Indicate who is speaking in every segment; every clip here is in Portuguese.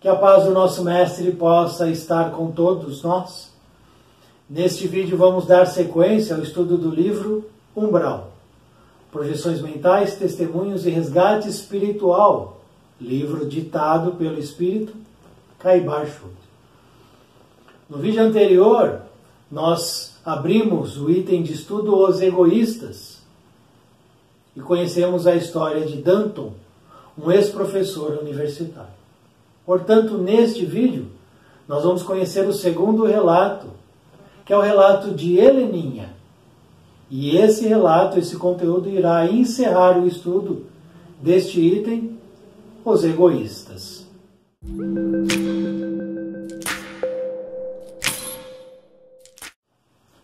Speaker 1: Que a paz do nosso Mestre possa estar com todos nós. Neste vídeo vamos dar sequência ao estudo do livro Umbral. Projeções mentais, testemunhos e resgate espiritual. Livro ditado pelo Espírito Caibar No vídeo anterior, nós abrimos o item de estudo Os Egoístas e conhecemos a história de Danton, um ex-professor universitário. Portanto, neste vídeo, nós vamos conhecer o segundo relato, que é o relato de Heleninha. E esse relato, esse conteúdo, irá encerrar o estudo deste item, os egoístas.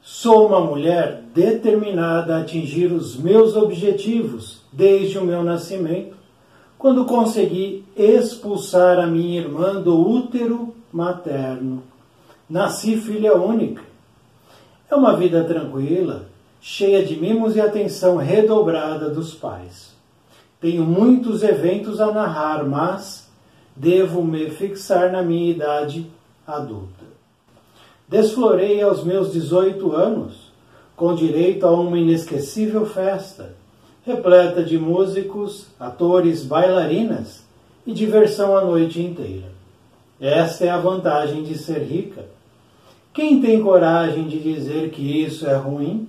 Speaker 1: Sou uma mulher determinada a atingir os meus objetivos desde o meu nascimento quando consegui expulsar a minha irmã do útero materno. Nasci filha única. É uma vida tranquila, cheia de mimos e atenção redobrada dos pais. Tenho muitos eventos a narrar, mas devo me fixar na minha idade adulta. Desflorei aos meus 18 anos, com direito a uma inesquecível festa repleta de músicos, atores, bailarinas e diversão a noite inteira. Esta é a vantagem de ser rica. Quem tem coragem de dizer que isso é ruim?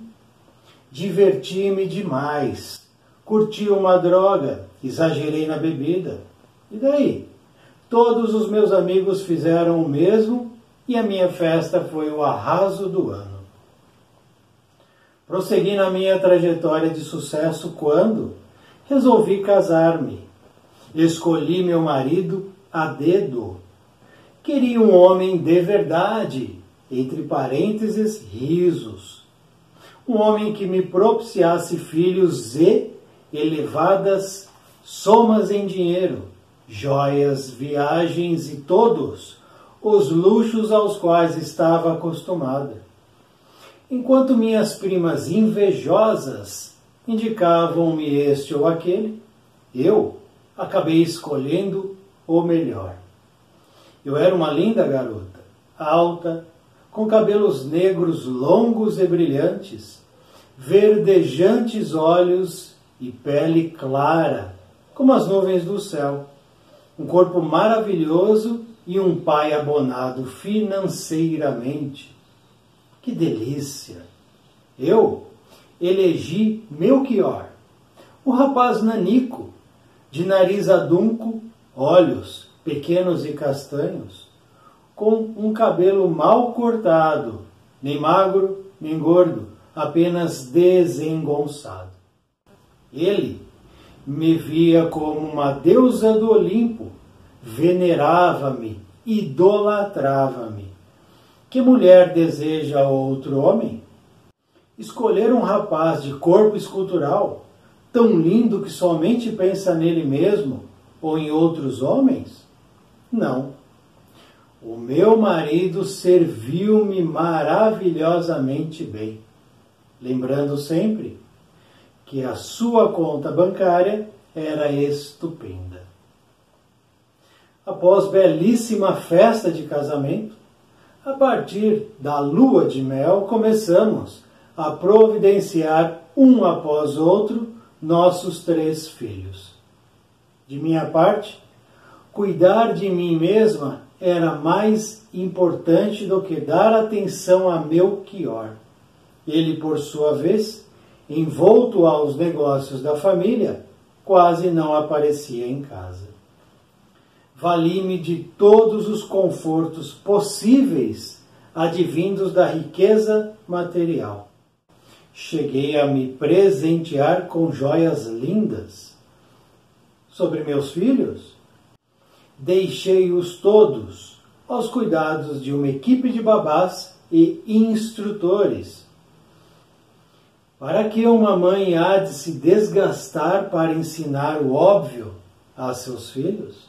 Speaker 1: Diverti-me demais. Curti uma droga, exagerei na bebida. E daí? Todos os meus amigos fizeram o mesmo e a minha festa foi o arraso do ano. Prossegui na minha trajetória de sucesso quando resolvi casar-me. Escolhi meu marido a dedo. Queria um homem de verdade, entre parênteses, risos. Um homem que me propiciasse filhos e elevadas somas em dinheiro, joias, viagens e todos os luxos aos quais estava acostumada enquanto minhas primas invejosas indicavam-me este ou aquele, eu acabei escolhendo o melhor. Eu era uma linda garota, alta, com cabelos negros longos e brilhantes, verdejantes olhos e pele clara, como as nuvens do céu, um corpo maravilhoso e um pai abonado financeiramente que delícia! Eu elegi Melchior, o rapaz nanico, de nariz adunco, olhos pequenos e castanhos, com um cabelo mal cortado, nem magro, nem gordo, apenas desengonçado. Ele me via como uma deusa do Olimpo, venerava-me, idolatrava-me. Que mulher deseja outro homem? Escolher um rapaz de corpo escultural, tão lindo que somente pensa nele mesmo ou em outros homens? Não. O meu marido serviu-me maravilhosamente bem, lembrando sempre que a sua conta bancária era estupenda. Após belíssima festa de casamento, a partir da lua de mel, começamos a providenciar um após outro nossos três filhos. De minha parte, cuidar de mim mesma era mais importante do que dar atenção a Melchior. Ele, por sua vez, envolto aos negócios da família, quase não aparecia em casa vali-me de todos os confortos possíveis advindos da riqueza material. Cheguei a me presentear com joias lindas. Sobre meus filhos, deixei-os todos aos cuidados de uma equipe de babás e instrutores. Para que uma mãe há de se desgastar para ensinar o óbvio a seus filhos?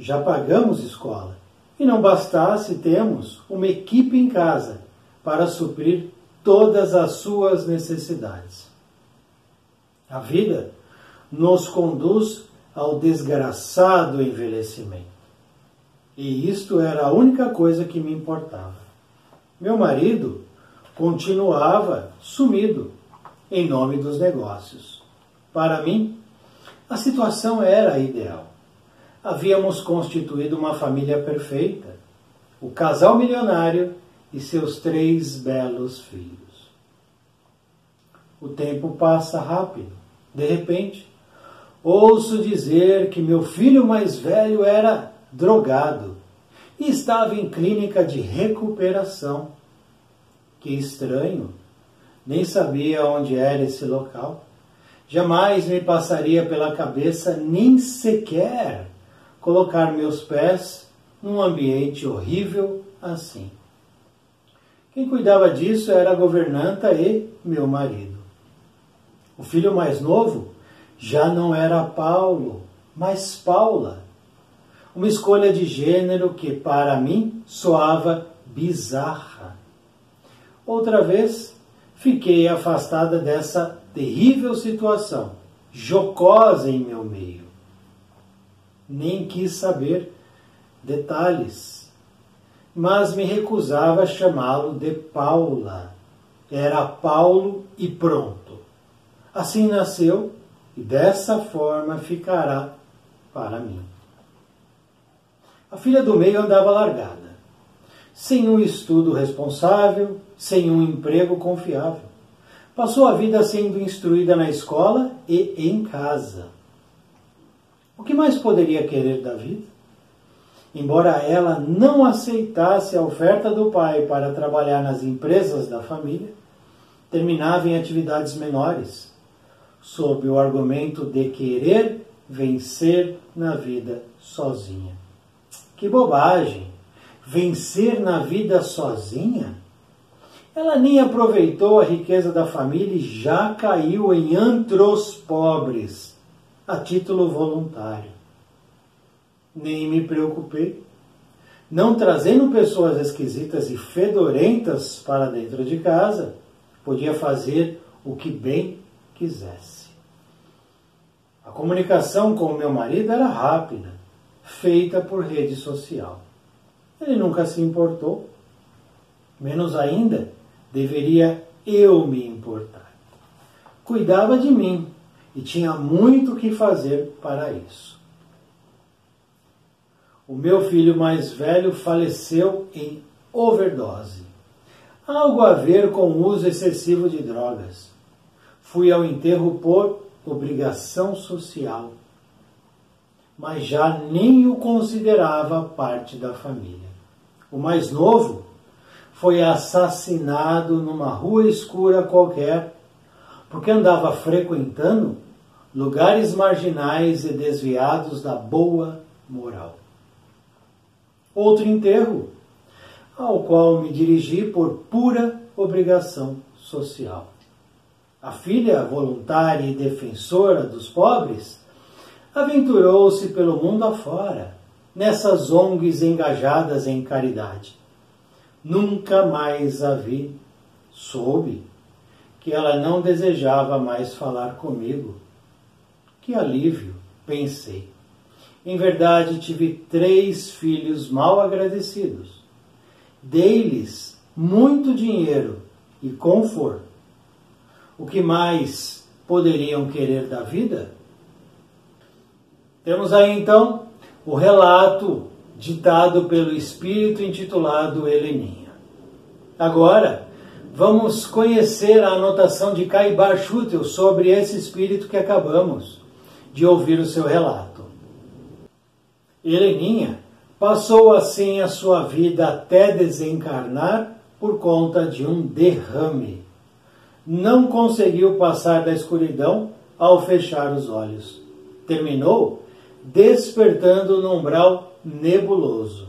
Speaker 1: Já pagamos escola. E não bastasse, temos uma equipe em casa para suprir todas as suas necessidades. A vida nos conduz ao desgraçado envelhecimento. E isto era a única coisa que me importava. Meu marido continuava sumido em nome dos negócios. Para mim, a situação era ideal. Havíamos constituído uma família perfeita, o casal milionário e seus três belos filhos. O tempo passa rápido. De repente, ouço dizer que meu filho mais velho era drogado e estava em clínica de recuperação. Que estranho! Nem sabia onde era esse local. Jamais me passaria pela cabeça nem sequer colocar meus pés num ambiente horrível assim. Quem cuidava disso era a governanta e meu marido. O filho mais novo já não era Paulo, mas Paula. Uma escolha de gênero que para mim soava bizarra. Outra vez, fiquei afastada dessa terrível situação, jocosa em meu meio. Nem quis saber detalhes, mas me recusava a chamá-lo de Paula. Era Paulo e pronto. Assim nasceu e dessa forma ficará para mim. A filha do meio andava largada, sem um estudo responsável, sem um emprego confiável. Passou a vida sendo instruída na escola e em casa. O que mais poderia querer da vida? Embora ela não aceitasse a oferta do pai para trabalhar nas empresas da família, terminava em atividades menores, sob o argumento de querer vencer na vida sozinha. Que bobagem! Vencer na vida sozinha? Ela nem aproveitou a riqueza da família e já caiu em antros pobres, a título voluntário. Nem me preocupei. Não trazendo pessoas esquisitas e fedorentas para dentro de casa, podia fazer o que bem quisesse. A comunicação com meu marido era rápida, feita por rede social. Ele nunca se importou. Menos ainda, deveria eu me importar. Cuidava de mim e tinha muito que fazer para isso. O meu filho mais velho faleceu em overdose, algo a ver com o uso excessivo de drogas. Fui ao enterro por obrigação social, mas já nem o considerava parte da família. O mais novo foi assassinado numa rua escura qualquer, porque andava frequentando lugares marginais e desviados da boa moral. Outro enterro, ao qual me dirigi por pura obrigação social a filha voluntária e defensora dos pobres, aventurou-se pelo mundo afora, nessas ONGs engajadas em caridade. Nunca mais a vi. Soube que ela não desejava mais falar comigo. Que alívio, pensei. Em verdade, tive três filhos mal agradecidos. Dei-lhes muito dinheiro e conforto o que mais poderiam querer da vida? Temos aí então o relato ditado pelo espírito intitulado Heleninha. Agora, vamos conhecer a anotação de Caibar Schutel sobre esse espírito que acabamos de ouvir o seu relato. Heleninha passou assim a sua vida até desencarnar por conta de um derrame não conseguiu passar da escuridão ao fechar os olhos. Terminou despertando no umbral nebuloso.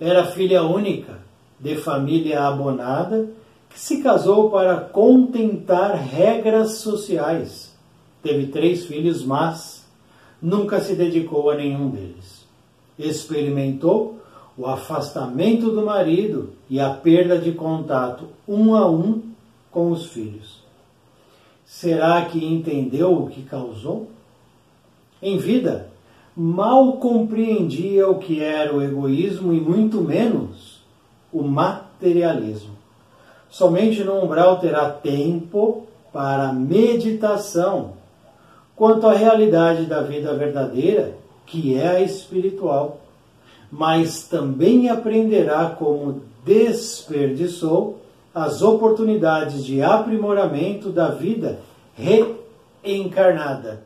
Speaker 1: Era filha única, de família abonada, se casou para contentar regras sociais. Teve três filhos, mas nunca se dedicou a nenhum deles. Experimentou o afastamento do marido e a perda de contato um a um com os filhos. Será que entendeu o que causou? Em vida, mal compreendia o que era o egoísmo e muito menos o materialismo. Somente no umbral terá tempo para meditação quanto à realidade da vida verdadeira, que é a espiritual, mas também aprenderá como desperdiçou as oportunidades de aprimoramento da vida reencarnada.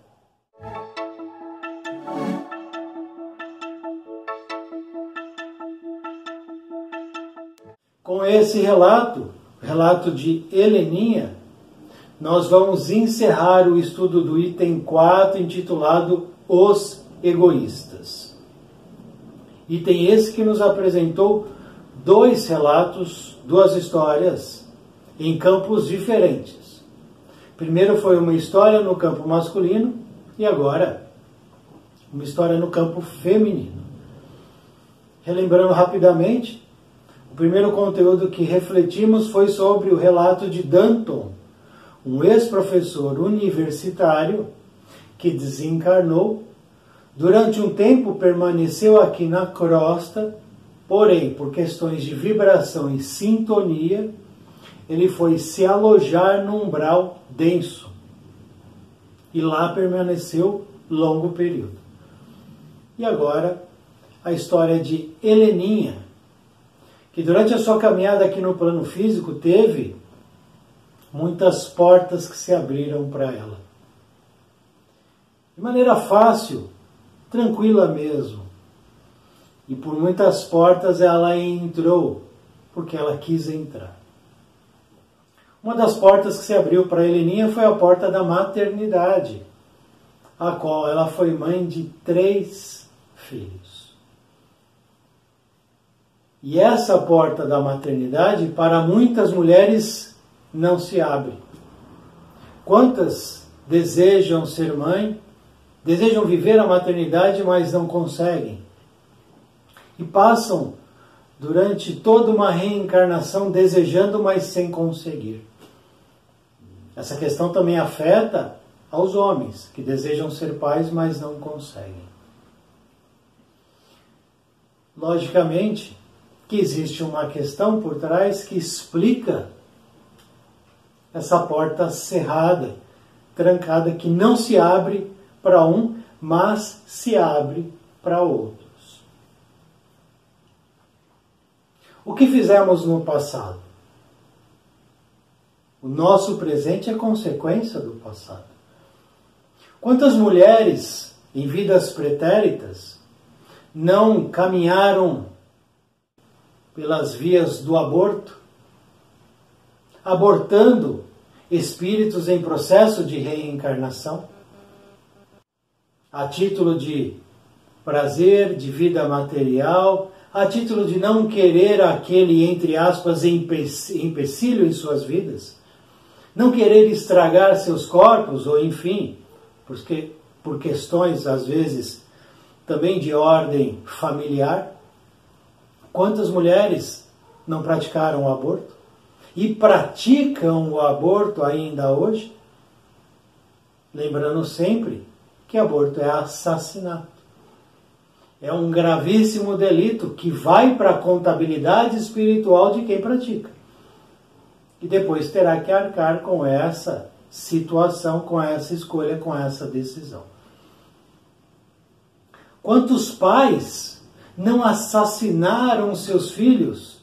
Speaker 1: Com esse relato, relato de Heleninha, nós vamos encerrar o estudo do item 4, intitulado Os Egoístas. Item esse que nos apresentou dois relatos, duas histórias, em campos diferentes. Primeiro foi uma história no campo masculino e agora uma história no campo feminino. Relembrando rapidamente, o primeiro conteúdo que refletimos foi sobre o relato de Danton, um ex-professor universitário que desencarnou. Durante um tempo permaneceu aqui na crosta, porém, por questões de vibração e sintonia, ele foi se alojar num umbral denso e lá permaneceu longo período. E agora a história de Heleninha, que durante a sua caminhada aqui no plano físico teve muitas portas que se abriram para ela. De maneira fácil, tranquila mesmo. E por muitas portas ela entrou, porque ela quis entrar. Uma das portas que se abriu para Heleninha foi a porta da maternidade, a qual ela foi mãe de três filhos. E essa porta da maternidade, para muitas mulheres, não se abre. Quantas desejam ser mãe, desejam viver a maternidade, mas não conseguem? E passam durante toda uma reencarnação desejando, mas sem conseguir. Essa questão também afeta aos homens que desejam ser pais, mas não conseguem. Logicamente que existe uma questão por trás que explica essa porta cerrada, trancada, que não se abre para um, mas se abre para outros. O que fizemos no passado? O nosso presente é consequência do passado. Quantas mulheres em vidas pretéritas não caminharam pelas vias do aborto, abortando espíritos em processo de reencarnação, a título de prazer, de vida material, a título de não querer aquele, entre aspas, empecilho em suas vidas, não querer estragar seus corpos, ou enfim, porque, por questões, às vezes, também de ordem familiar. Quantas mulheres não praticaram o aborto? e praticam o aborto ainda hoje, lembrando sempre que aborto é assassinato. É um gravíssimo delito que vai para a contabilidade espiritual de quem pratica. E depois terá que arcar com essa situação, com essa escolha, com essa decisão. Quantos pais não assassinaram seus filhos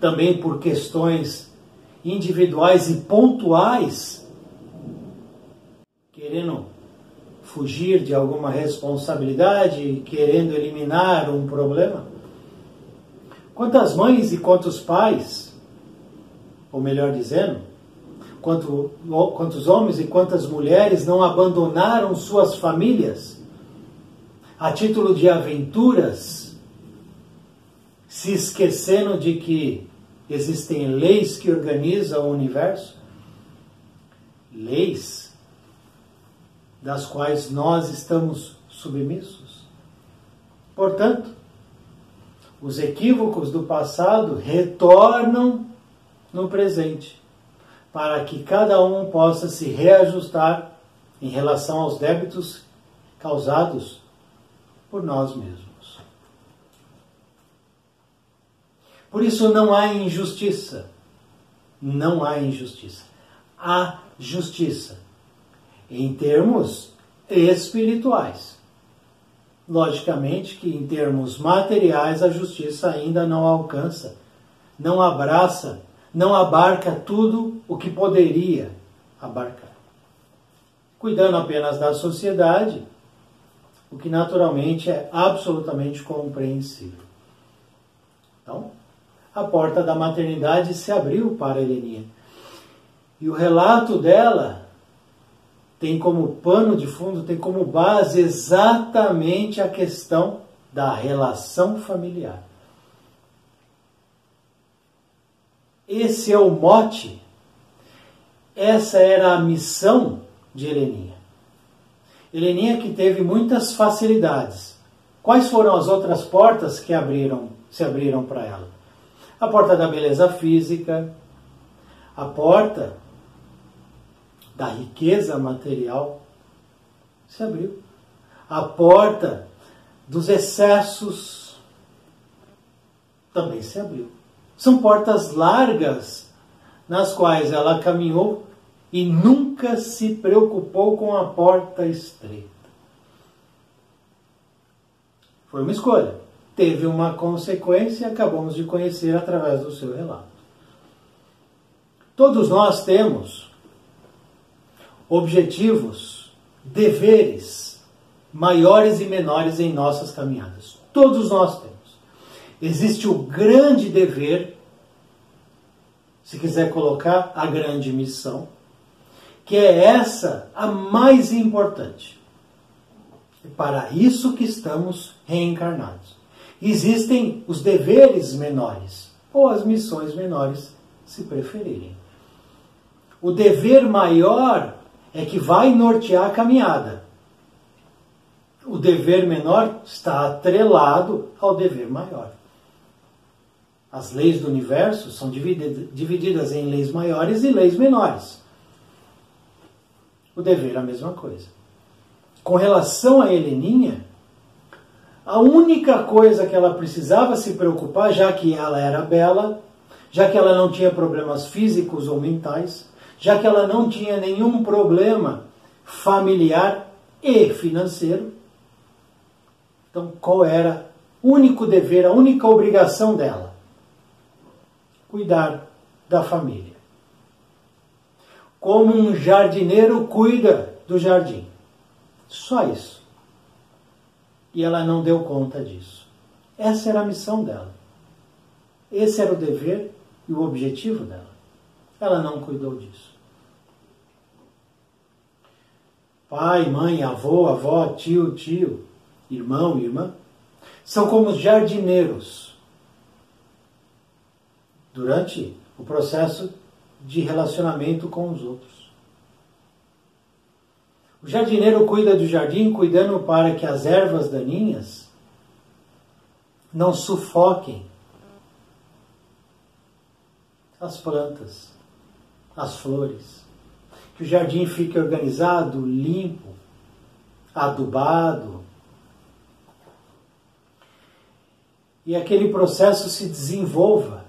Speaker 1: também por questões individuais e pontuais, querendo fugir de alguma responsabilidade, querendo eliminar um problema? Quantas mães e quantos pais, ou melhor dizendo, quanto, quantos homens e quantas mulheres não abandonaram suas famílias a título de aventuras se esquecendo de que existem leis que organizam o universo, leis das quais nós estamos submissos. Portanto, os equívocos do passado retornam no presente, para que cada um possa se reajustar em relação aos débitos causados por nós mesmos. Por isso não há injustiça. Não há injustiça. Há justiça em termos espirituais. Logicamente que em termos materiais a justiça ainda não alcança, não abraça, não abarca tudo o que poderia abarcar. Cuidando apenas da sociedade, o que naturalmente é absolutamente compreensível. Então, a porta da maternidade se abriu para Heleninha. E o relato dela tem como pano de fundo, tem como base exatamente a questão da relação familiar. Esse é o mote, essa era a missão de Heleninha. Heleninha que teve muitas facilidades. Quais foram as outras portas que abriram, se abriram para ela? A porta da beleza física, a porta da riqueza material se abriu. A porta dos excessos também se abriu. São portas largas nas quais ela caminhou e nunca se preocupou com a porta estreita. Foi uma escolha. Teve uma consequência acabamos de conhecer através do seu relato. Todos nós temos objetivos, deveres maiores e menores em nossas caminhadas. Todos nós temos. Existe o grande dever, se quiser colocar a grande missão, que é essa a mais importante. É para isso que estamos reencarnados. Existem os deveres menores, ou as missões menores, se preferirem. O dever maior é que vai nortear a caminhada. O dever menor está atrelado ao dever maior. As leis do universo são divididas em leis maiores e leis menores. O dever é a mesma coisa. Com relação a Heleninha, a única coisa que ela precisava se preocupar, já que ela era bela, já que ela não tinha problemas físicos ou mentais, já que ela não tinha nenhum problema familiar e financeiro. Então, qual era o único dever, a única obrigação dela? Cuidar da família. Como um jardineiro cuida do jardim. Só isso. E ela não deu conta disso. Essa era a missão dela. Esse era o dever e o objetivo dela. Ela não cuidou disso. Pai, mãe, avô, avó, tio, tio, irmão, irmã, são como jardineiros durante o processo de relacionamento com os outros. O jardineiro cuida do jardim, cuidando para que as ervas daninhas não sufoquem as plantas, as flores. Que o jardim fique organizado, limpo, adubado. E aquele processo se desenvolva.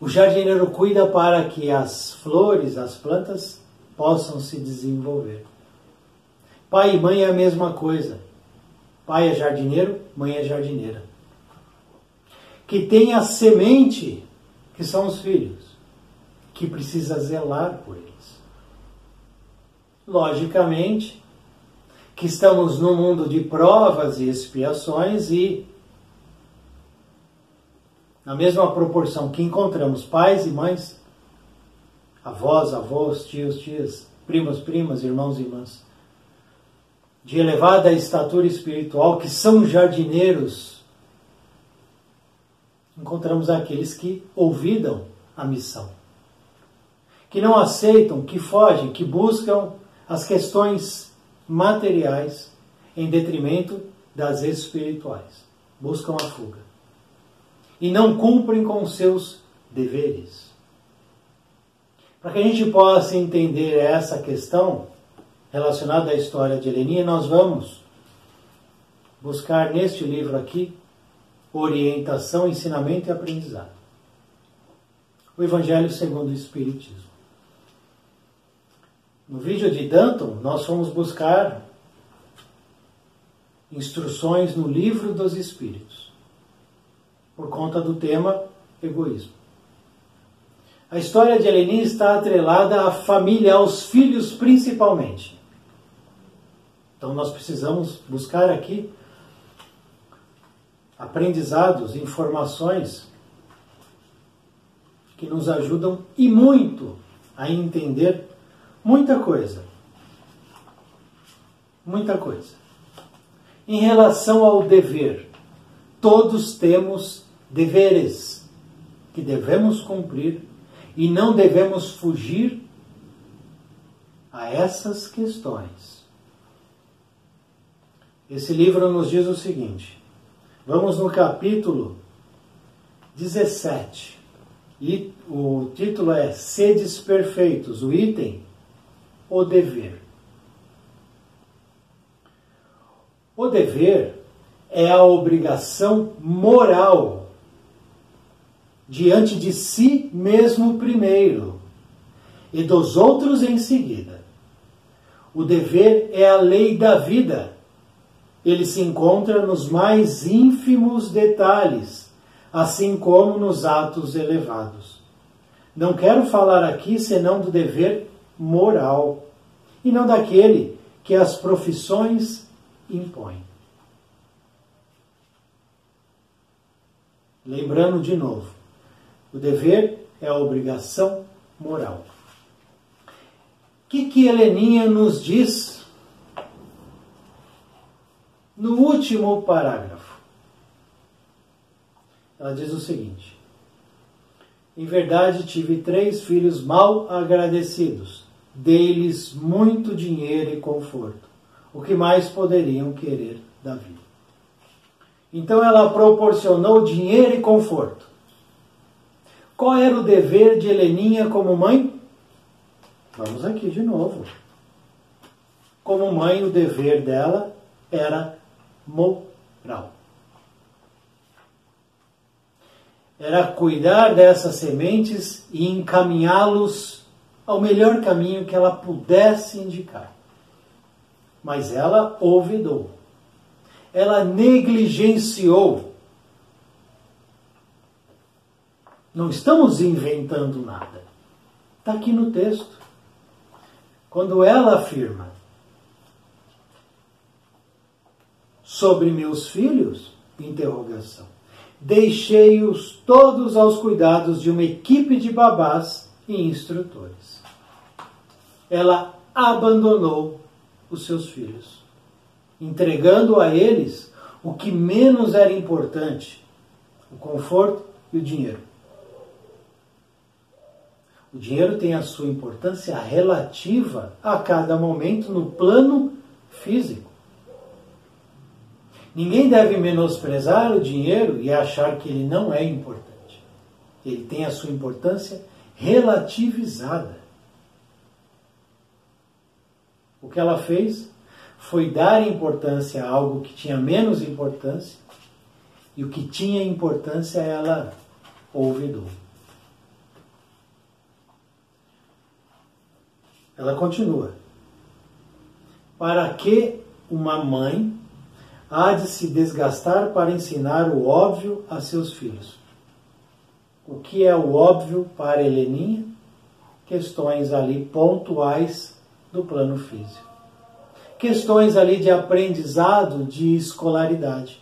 Speaker 1: O jardineiro cuida para que as flores, as plantas, possam se desenvolver. Pai e mãe é a mesma coisa. Pai é jardineiro, mãe é jardineira. Que tem a semente, que são os filhos que precisa zelar por eles. Logicamente que estamos num mundo de provas e expiações e na mesma proporção que encontramos pais e mães, avós, avós, tios, tias, primos, primas, irmãos e irmãs, de elevada estatura espiritual, que são jardineiros, encontramos aqueles que ouvidam a missão que não aceitam, que fogem, que buscam as questões materiais em detrimento das espirituais. Buscam a fuga. E não cumprem com seus deveres. Para que a gente possa entender essa questão relacionada à história de Heleninha, nós vamos buscar neste livro aqui orientação, ensinamento e aprendizado. O Evangelho segundo o Espiritismo. No vídeo de Danton, nós fomos buscar instruções no livro dos Espíritos, por conta do tema egoísmo. A história de Helenin está atrelada à família, aos filhos principalmente. Então nós precisamos buscar aqui aprendizados, informações que nos ajudam e muito a entender muita coisa. Muita coisa. Em relação ao dever, todos temos deveres que devemos cumprir e não devemos fugir a essas questões. Esse livro nos diz o seguinte: vamos no capítulo 17, e o título é Sedes Perfeitos, o item, o dever. O dever é a obrigação moral diante de si mesmo primeiro e dos outros em seguida. O dever é a lei da vida. Ele se encontra nos mais ínfimos detalhes, assim como nos atos elevados. Não quero falar aqui senão do dever moral e não daquele que as profissões impõem. Lembrando de novo, o dever é a obrigação moral. O que, que Heleninha nos diz no último parágrafo? Ela diz o seguinte: Em verdade, tive três filhos mal agradecidos, dei-lhes muito dinheiro e conforto. O que mais poderiam querer da vida? Então ela proporcionou dinheiro e conforto. Qual era o dever de Heleninha como mãe? Vamos aqui de novo. Como mãe, o dever dela era moral. Era cuidar dessas sementes e encaminhá-los ao melhor caminho que ela pudesse indicar. Mas ela olvidou. Ela negligenciou Não estamos inventando nada. Está aqui no texto. Quando ela afirma sobre meus filhos, interrogação. Deixei-os todos aos cuidados de uma equipe de babás e instrutores. Ela abandonou os seus filhos, entregando a eles o que menos era importante: o conforto e o dinheiro. O dinheiro tem a sua importância relativa a cada momento no plano físico. Ninguém deve menosprezar o dinheiro e achar que ele não é importante. Ele tem a sua importância relativizada. O que ela fez foi dar importância a algo que tinha menos importância e o que tinha importância ela ouvidou. Ela continua. Para que uma mãe há de se desgastar para ensinar o óbvio a seus filhos? O que é o óbvio para Heleninha? Questões ali pontuais do plano físico. Questões ali de aprendizado, de escolaridade.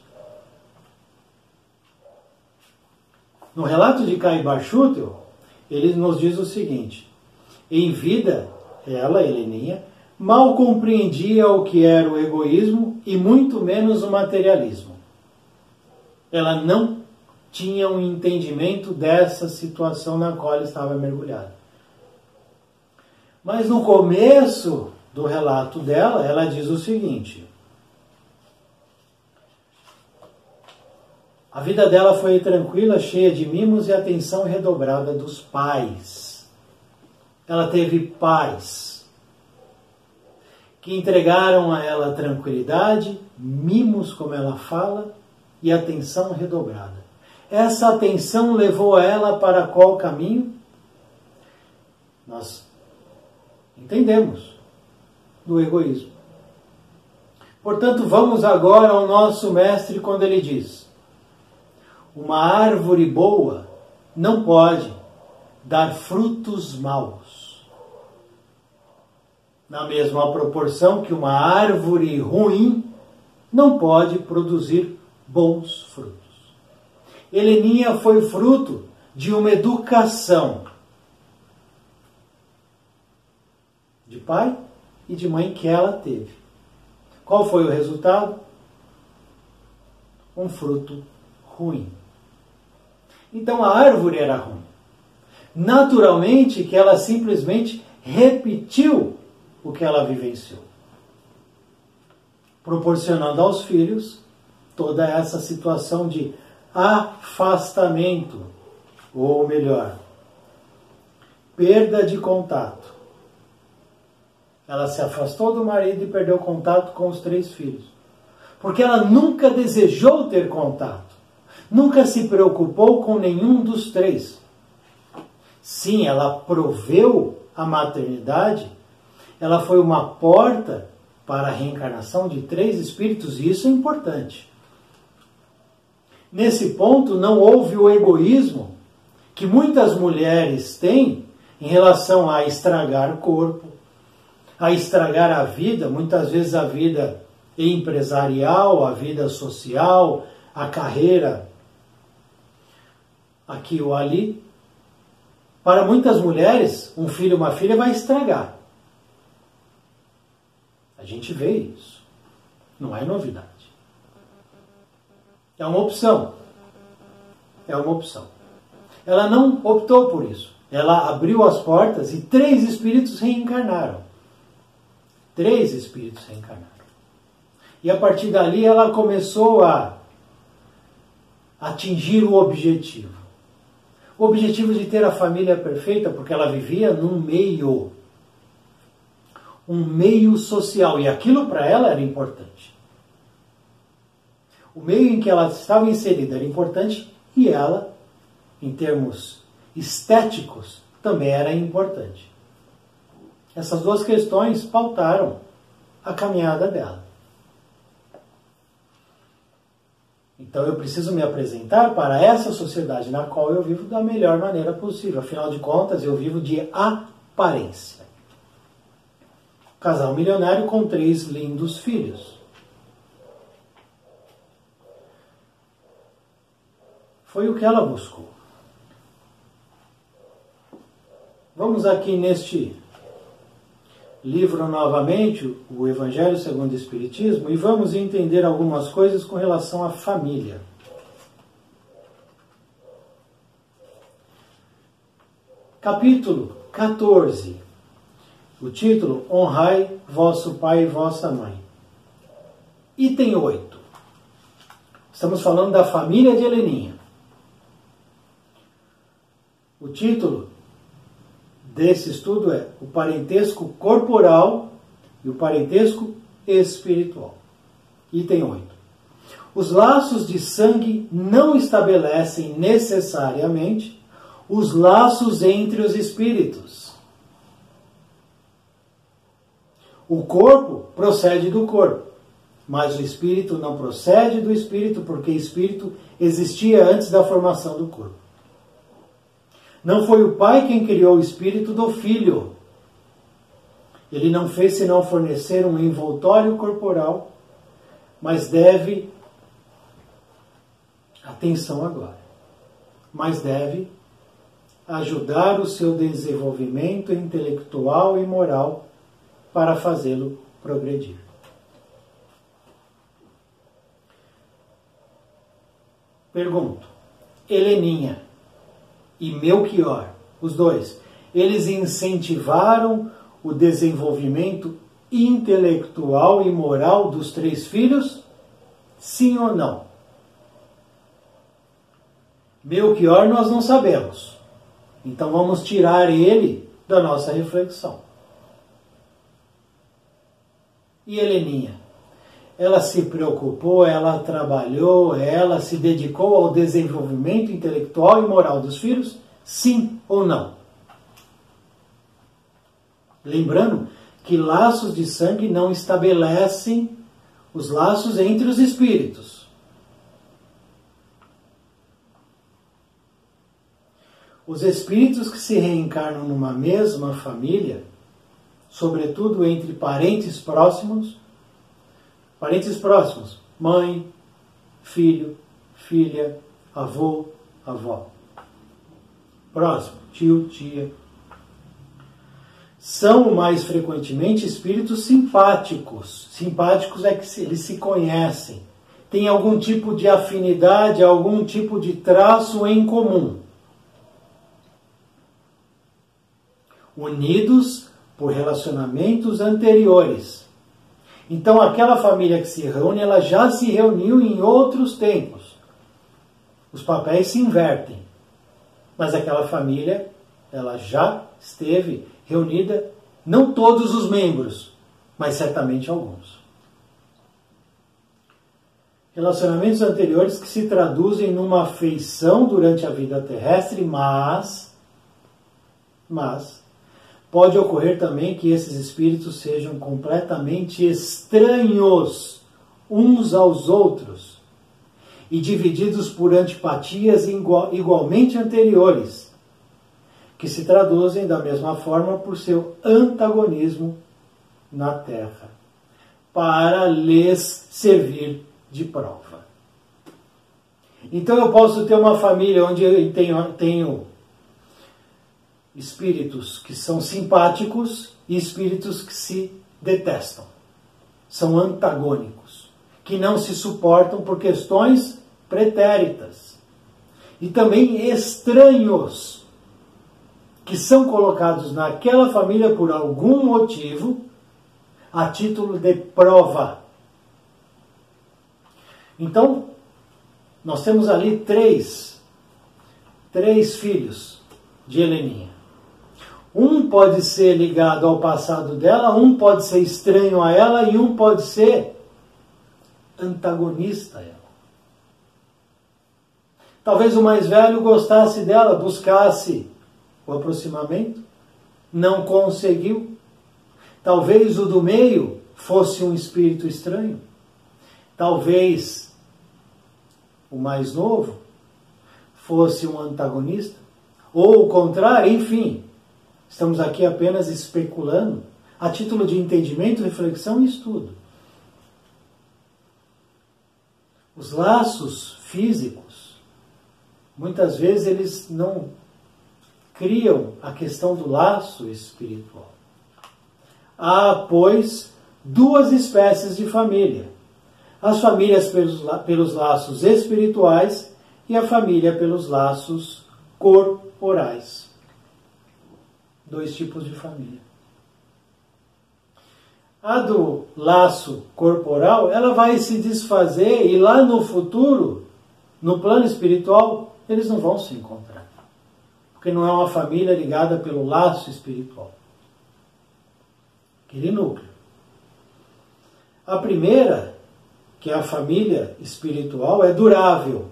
Speaker 1: No relato de Caibar Schutel, ele nos diz o seguinte: em vida ela, Heleninha, mal compreendia o que era o egoísmo e muito menos o materialismo. Ela não tinha um entendimento dessa situação na qual estava mergulhada. Mas no começo do relato dela, ela diz o seguinte: A vida dela foi tranquila, cheia de mimos e atenção redobrada dos pais ela teve paz. que entregaram a ela tranquilidade, mimos, como ela fala, e atenção redobrada. Essa atenção levou ela para qual caminho? Nós entendemos do egoísmo. Portanto, vamos agora ao nosso mestre quando ele diz: Uma árvore boa não pode dar frutos maus. Na mesma proporção que uma árvore ruim não pode produzir bons frutos. Heleninha foi fruto de uma educação de pai e de mãe que ela teve. Qual foi o resultado? Um fruto ruim. Então a árvore era ruim. Naturalmente que ela simplesmente repetiu o que ela vivenciou, proporcionando aos filhos toda essa situação de afastamento, ou melhor, perda de contato ela se afastou do marido e perdeu contato com os três filhos. Porque ela nunca desejou ter contato. Nunca se preocupou com nenhum dos três. Sim, ela proveu a maternidade, ela foi uma porta para a reencarnação de três espíritos, e isso é importante. Nesse ponto, não houve o egoísmo que muitas mulheres têm em relação a estragar o corpo, a estragar a vida, muitas vezes a vida empresarial, a vida social, a carreira aqui ou ali. Para muitas mulheres, um filho ou uma filha vai estragar. A gente vê isso. Não é novidade. É uma opção. É uma opção. Ela não optou por isso. Ela abriu as portas e três espíritos reencarnaram. Três espíritos reencarnaram. E a partir dali ela começou a atingir o objetivo. O objetivo de ter a família perfeita, porque ela vivia num meio, um meio social, e aquilo para ela era importante. O meio em que ela estava inserida era importante e ela, em termos estéticos, também era importante. Essas duas questões pautaram a caminhada dela. Então eu preciso me apresentar para essa sociedade na qual eu vivo da melhor maneira possível. Afinal de contas, eu vivo de aparência. Casal milionário com três lindos filhos. Foi o que ela buscou. Vamos aqui neste livro novamente o Evangelho segundo o Espiritismo e vamos entender algumas coisas com relação à família. Capítulo 14. O título: Honrai vosso pai e vossa mãe. Item 8. Estamos falando da família de Heleninha. O título: desse estudo é o parentesco corporal e o parentesco espiritual. Item 8. Os laços de sangue não estabelecem necessariamente os laços entre os espíritos. O corpo procede do corpo, mas o espírito não procede do espírito, porque espírito existia antes da formação do corpo. Não foi o pai quem criou o espírito do filho. Ele não fez senão fornecer um envoltório corporal, mas deve, atenção agora, mas deve ajudar o seu desenvolvimento intelectual e moral para fazê-lo progredir. Pergunto, Heleninha, e Melchior, os dois, eles incentivaram o desenvolvimento intelectual e moral dos três filhos? Sim ou não? Melchior nós não sabemos. Então vamos tirar ele da nossa reflexão. E Heleninha? Ela se preocupou, ela trabalhou, ela se dedicou ao desenvolvimento intelectual e moral dos filhos? Sim ou não? Lembrando que laços de sangue não estabelecem os laços entre os espíritos. Os espíritos que se reencarnam numa mesma família, sobretudo entre parentes próximos, parentes próximos, mãe, filho, filha, avô, avó. Próximo, tio, tia, são mais frequentemente espíritos simpáticos. Simpáticos é que eles se conhecem, têm algum tipo de afinidade, algum tipo de traço em comum. Unidos por relacionamentos anteriores. Então, aquela família que se reúne, ela já se reuniu em outros tempos. Os papéis se invertem. Mas aquela família, ela já esteve reunida não todos os membros, mas certamente alguns. Relacionamentos anteriores que se traduzem numa afeição durante a vida terrestre, mas mas pode ocorrer também que esses espíritos sejam completamente estranhos uns aos outros e divididos por antipatias igualmente anteriores que se traduzem da mesma forma por seu antagonismo na terra, para lhes servir de prova. Então eu posso ter uma família onde eu tenho, tenho espíritos que são simpáticos e espíritos que se detestam, são antagônicos, que não se suportam por questões pretéritas e também estranhos que são colocados naquela família por algum motivo, a título de prova. Então, nós temos ali três, três filhos de Heleninha. Um pode ser ligado ao passado dela, um pode ser estranho a ela e um pode ser antagonista a ela. Talvez o mais velho gostasse dela, buscasse o aproximamento, não conseguiu. Talvez o do meio fosse um espírito estranho. Talvez o mais novo fosse um antagonista. Ou o contrário, enfim. Estamos aqui apenas especulando, a título de entendimento, reflexão e estudo. Os laços físicos, muitas vezes eles não criam a questão do laço espiritual. Há, pois, duas espécies de família: as famílias pelos, pelos laços espirituais e a família pelos laços corporais. Dois tipos de família. A do laço corporal, ela vai se desfazer e lá no futuro, no plano espiritual, eles não vão se encontrar porque não é uma família ligada pelo laço espiritual. Aquele núcleo. A primeira, que é a família espiritual, é durável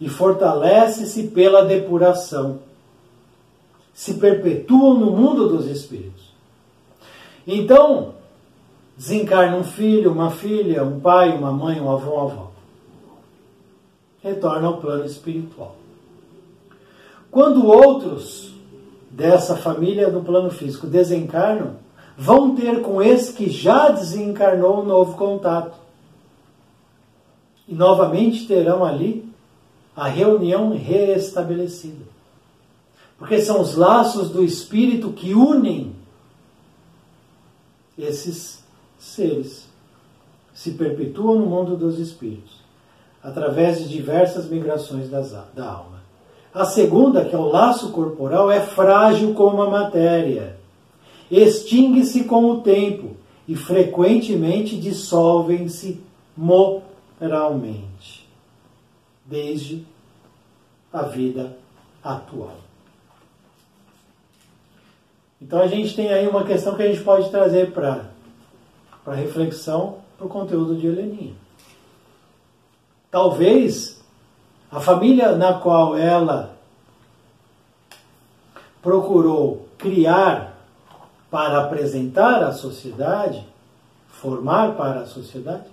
Speaker 1: e fortalece-se pela depuração. Se perpetuam no mundo dos espíritos. Então, desencarna um filho, uma filha, um pai, uma mãe, um avô, uma avó. Retorna ao plano espiritual. Quando outros dessa família do plano físico desencarnam, vão ter com esse que já desencarnou um novo contato. E novamente terão ali a reunião reestabelecida. Porque são os laços do espírito que unem esses seres. Se perpetuam no mundo dos espíritos, através de diversas migrações das, da alma. A segunda, que é o laço corporal, é frágil como a matéria. Extingue-se com o tempo e frequentemente dissolvem-se moralmente, desde a vida atual. Então a gente tem aí uma questão que a gente pode trazer para reflexão para o conteúdo de Heleninha. Talvez a família na qual ela procurou criar para apresentar à sociedade, formar para a sociedade,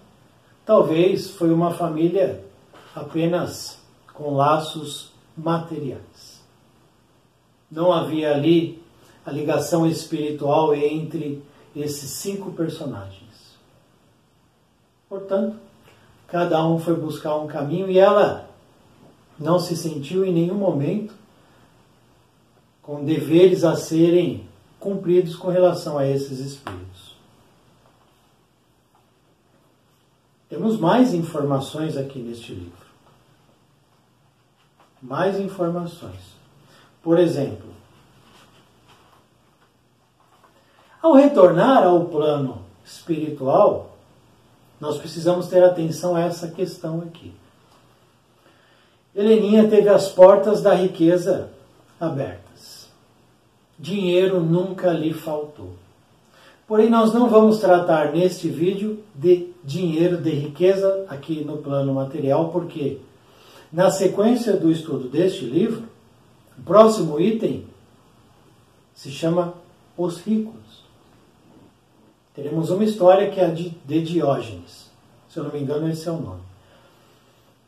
Speaker 1: talvez foi uma família apenas com laços materiais. Não havia ali a ligação espiritual entre esses cinco personagens. Portanto, cada um foi buscar um caminho e ela não se sentiu em nenhum momento com deveres a serem cumpridos com relação a esses espíritos. Temos mais informações aqui neste livro. Mais informações. Por exemplo, ao retornar ao plano espiritual, nós precisamos ter atenção a essa questão aqui. Heleninha teve as portas da riqueza abertas. Dinheiro nunca lhe faltou. Porém, nós não vamos tratar neste vídeo de dinheiro, de riqueza aqui no plano material, porque na sequência do estudo deste livro, o próximo item se chama Os Ricos. Teremos uma história que é de, de Diógenes. Se eu não me engano, esse é o nome.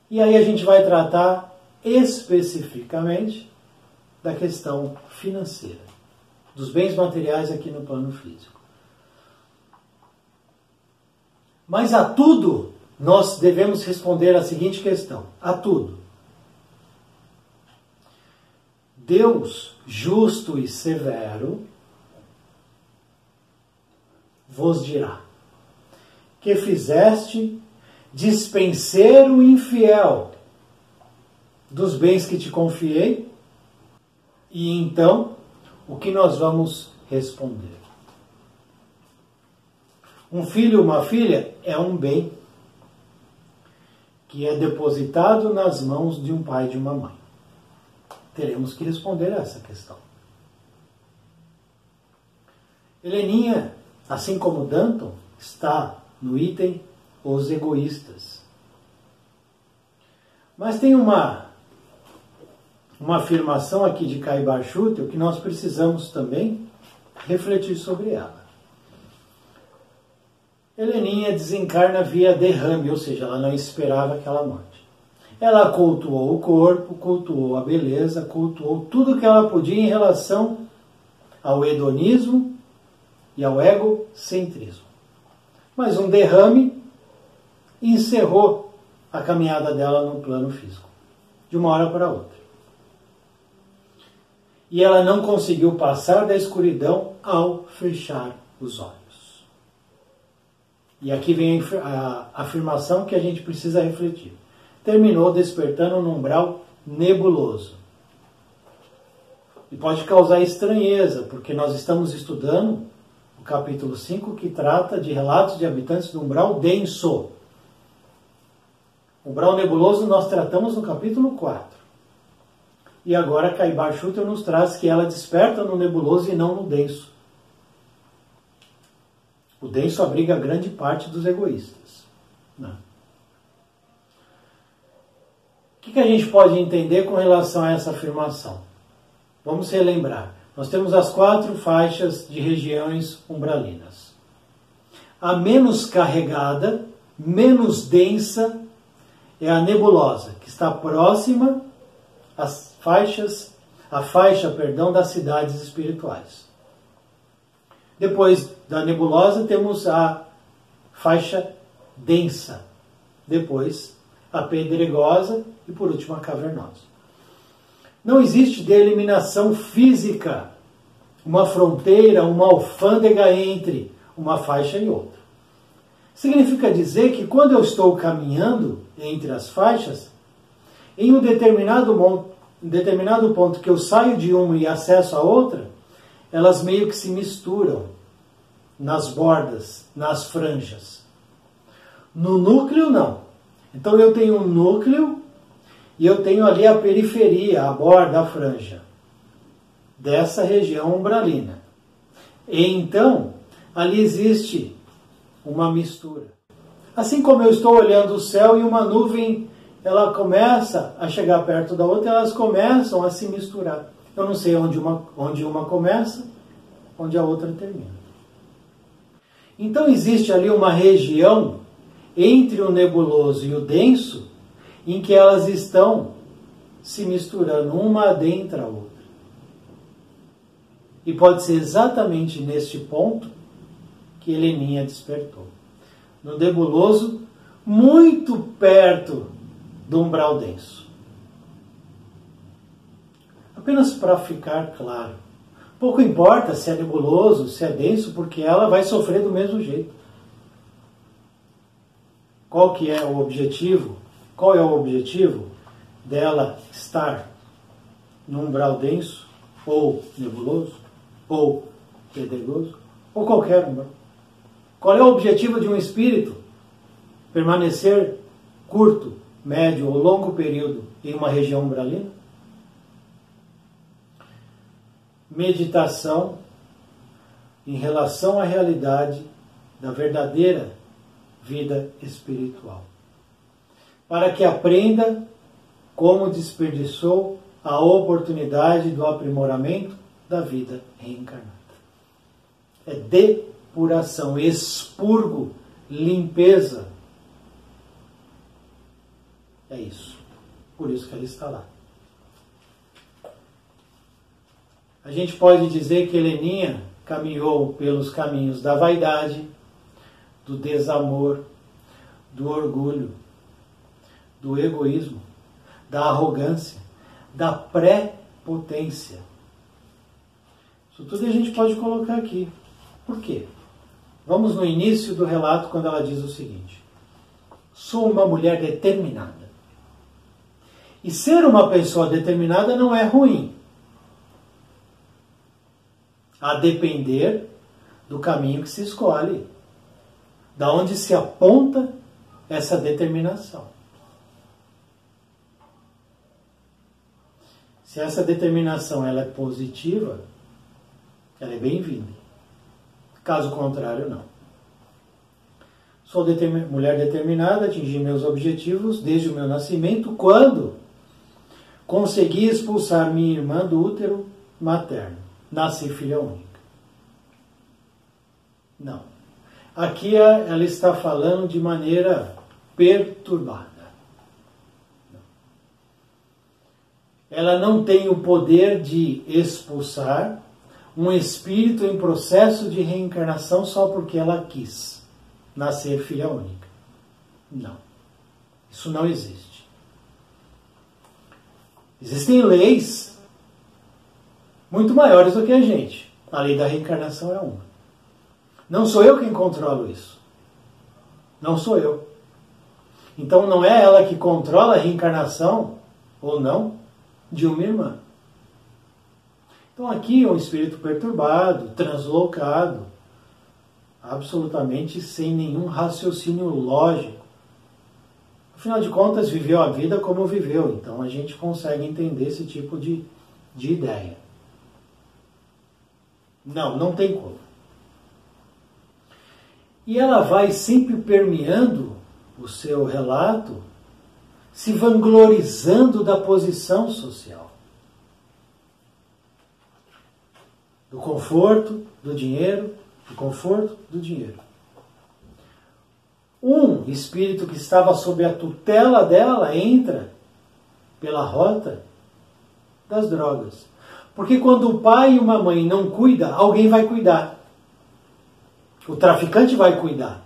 Speaker 1: E aí a gente vai tratar especificamente da questão financeira, dos bens materiais aqui no plano físico. Mas a tudo nós devemos responder a seguinte questão: a tudo. Deus justo e severo vos dirá: que fizeste dispenseiro infiel dos bens que te confiei? E então, o que nós vamos responder? Um filho, uma filha é um bem que é depositado nas mãos de um pai e de uma mãe. Teremos que responder a essa questão. Heleninha, assim como Danton, está no item Os Egoístas. Mas tem uma, uma afirmação aqui de Caibar Schutel que nós precisamos também refletir sobre ela. Heleninha desencarna via derrame, ou seja, ela não esperava aquela morte. Ela cultuou o corpo, cultuou a beleza, cultuou tudo que ela podia em relação ao hedonismo e ao egocentrismo. Mas um derrame encerrou a caminhada dela no plano físico, de uma hora para outra. E ela não conseguiu passar da escuridão ao fechar os olhos. E aqui vem a afirmação que a gente precisa refletir. Terminou despertando num umbral nebuloso. E pode causar estranheza, porque nós estamos estudando o capítulo 5, que trata de relatos de habitantes do umbral denso. Umbral nebuloso nós tratamos no capítulo 4. E agora Caibar Schutter nos traz que ela desperta no nebuloso e não no denso. O denso abriga grande parte dos egoístas. Né? O que, que a gente pode entender com relação a essa afirmação? Vamos relembrar. Nós temos as quatro faixas de regiões umbralinas. A menos carregada, menos densa, é a nebulosa, que está próxima às faixas, a faixa, perdão, das cidades espirituais. Depois da nebulosa temos a faixa densa. Depois a pedregosa e por último a cavernosa. Não existe eliminação física, uma fronteira, uma alfândega entre uma faixa e outra. Significa dizer que quando eu estou caminhando entre as faixas, em um determinado, determinado ponto que eu saio de uma e acesso a outra, elas meio que se misturam nas bordas, nas franjas. No núcleo, não. Então eu tenho um núcleo e eu tenho ali a periferia, a borda, a franja dessa região umbralina. E então, ali existe uma mistura. Assim como eu estou olhando o céu e uma nuvem, ela começa a chegar perto da outra, elas começam a se misturar. Eu não sei onde uma, onde uma começa, onde a outra termina. Então existe ali uma região entre o nebuloso e o denso em que elas estão se misturando, uma dentro a outra. E pode ser exatamente neste ponto que Heleninha despertou. No nebuloso, muito perto do umbral denso. Apenas para ficar claro. Pouco importa se é nebuloso, se é denso, porque ela vai sofrer do mesmo jeito. Qual que é o objetivo? Qual é o objetivo dela estar no umbral denso ou nebuloso? Ou pedregoso, ou qualquer um. Qual é o objetivo de um espírito? Permanecer curto, médio ou longo período em uma região umbralina? Meditação em relação à realidade da verdadeira vida espiritual. Para que aprenda como desperdiçou a oportunidade do aprimoramento da vida reencarnada. É depuração, expurgo, limpeza. É isso. Por isso que ela está lá. A gente pode dizer que Heleninha caminhou pelos caminhos da vaidade, do desamor, do orgulho, do egoísmo, da arrogância, da pré-potência isso tudo a gente pode colocar aqui. Por quê? Vamos no início do relato, quando ela diz o seguinte: Sou uma mulher determinada. E ser uma pessoa determinada não é ruim. A depender do caminho que se escolhe, da onde se aponta essa determinação. Se essa determinação ela é positiva, ela é bem-vinda. Caso contrário, não. Sou determin... mulher determinada, atingi meus objetivos desde o meu nascimento, quando consegui expulsar minha irmã do útero materno. Nasci filha única. Não. Aqui ela está falando de maneira perturbada. Ela não tem o poder de expulsar, um espírito em processo de reencarnação só porque ela quis nascer filha única. Não. Isso não existe. Existem leis muito maiores do que a gente. A lei da reencarnação é uma. Não sou eu quem controlo isso. Não sou eu. Então não é ela que controla a reencarnação ou não de uma irmã. Então aqui é um espírito perturbado, translocado, absolutamente sem nenhum raciocínio lógico. Afinal de contas, viveu a vida como viveu, então a gente consegue entender esse tipo de, de ideia. Não, não tem como. E ela vai sempre permeando o seu relato, se vanglorizando da posição social. Do conforto, do dinheiro, do conforto, do dinheiro. Um espírito que estava sob a tutela dela entra pela rota das drogas. Porque quando o pai e uma mãe não cuidam, alguém vai cuidar. O traficante vai cuidar.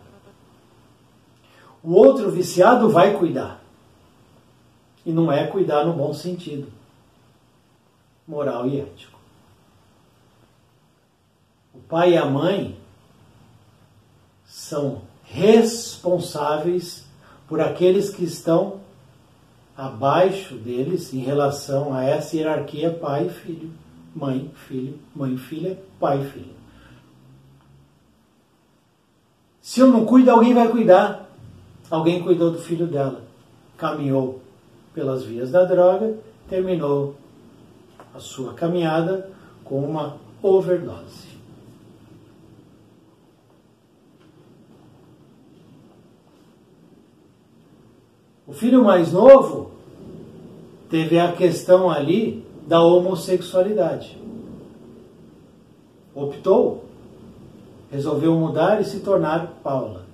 Speaker 1: O outro viciado vai cuidar. E não é cuidar no bom sentido moral e ético pai e a mãe são responsáveis por aqueles que estão abaixo deles em relação a essa hierarquia pai filho, mãe filho, mãe filha, pai filho. Se eu não cuido, alguém vai cuidar. Alguém cuidou do filho dela. Caminhou pelas vias da droga, terminou a sua caminhada com uma overdose. O filho mais novo teve a questão ali da homossexualidade. Optou, resolveu mudar e se tornar Paula.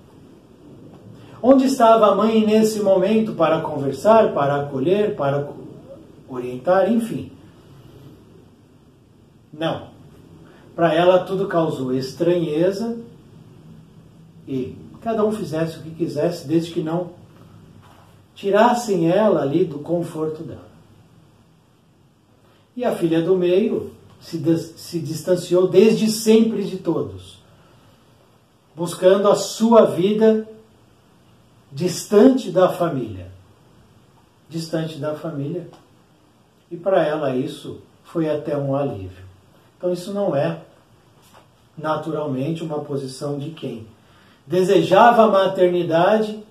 Speaker 1: Onde estava a mãe nesse momento para conversar, para acolher, para orientar, enfim? Não. Para ela tudo causou estranheza e cada um fizesse o que quisesse, desde que não tirassem ela ali do conforto dela. E a filha do meio se, se distanciou desde sempre de todos, buscando a sua vida distante da família. Distante da família. E para ela isso foi até um alívio. Então isso não é naturalmente uma posição de quem desejava a maternidade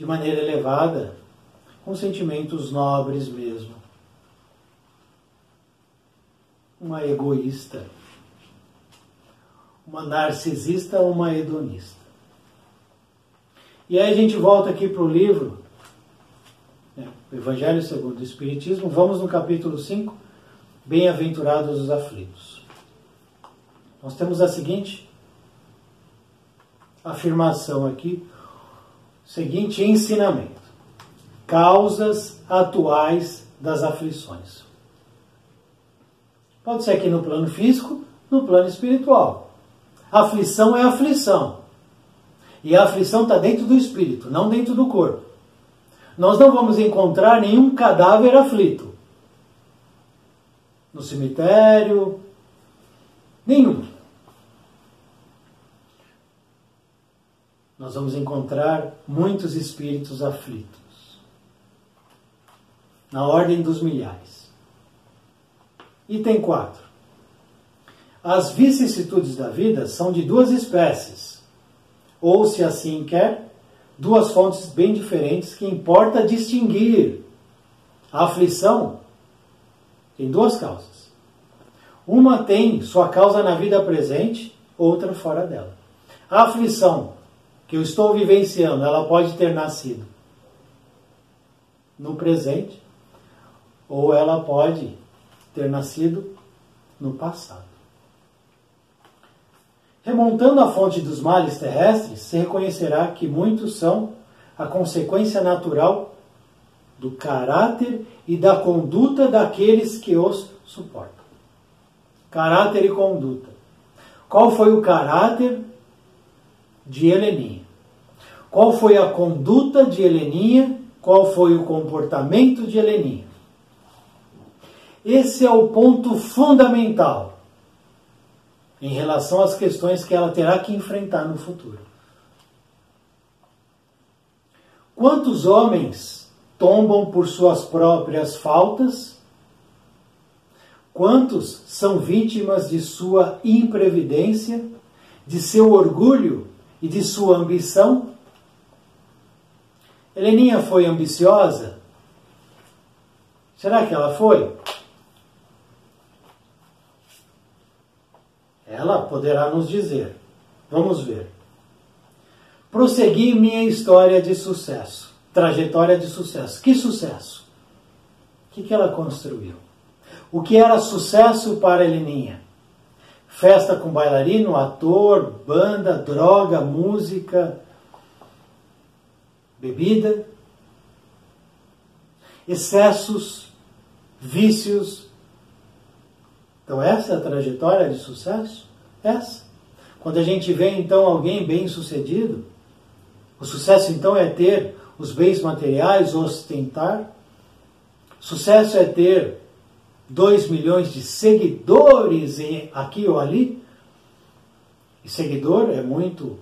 Speaker 1: de maneira elevada, com sentimentos nobres mesmo. Uma egoísta, uma narcisista ou uma hedonista. E aí a gente volta aqui para o livro, né, Evangelho segundo o Espiritismo, vamos no capítulo 5, Bem-aventurados os aflitos. Nós temos a seguinte afirmação aqui, seguinte ensinamento: causas atuais das aflições. Pode ser aqui no plano físico, no plano espiritual. Aflição é aflição. E a aflição está dentro do espírito, não dentro do corpo. Nós não vamos encontrar nenhum cadáver aflito. No cemitério, nenhum. Nós vamos encontrar muitos espíritos aflitos, na ordem dos milhares. Item 4. As vicissitudes da vida são de duas espécies, ou, se assim quer, duas fontes bem diferentes que importa distinguir. A aflição tem duas causas. Uma tem sua causa na vida presente, outra fora dela. A aflição que eu estou vivenciando, ela pode ter nascido no presente ou ela pode ter nascido no passado. Remontando a fonte dos males terrestres, se reconhecerá que muitos são a consequência natural do caráter e da conduta daqueles que os suportam. Caráter e conduta. Qual foi o caráter de Heleninha. Qual foi a conduta de Heleninha? Qual foi o comportamento de Heleninha? Esse é o ponto fundamental em relação às questões que ela terá que enfrentar no futuro. Quantos homens tombam por suas próprias faltas? Quantos são vítimas de sua imprevidência, de seu orgulho e de sua ambição? Heleninha foi ambiciosa? Será que ela foi? Ela poderá nos dizer. Vamos ver. Prossegui minha história de sucesso, trajetória de sucesso. Que sucesso? O que, ela construiu? O que era sucesso para Heleninha? Festa com bailarino, ator, banda, droga, música, bebida, excessos, vícios. Então, essa é a trajetória de sucesso? Essa. Quando a gente vê então alguém bem sucedido, o sucesso então é ter os bens materiais, ostentar. Sucesso é ter 2 milhões de seguidores aqui ou ali. E seguidor é muito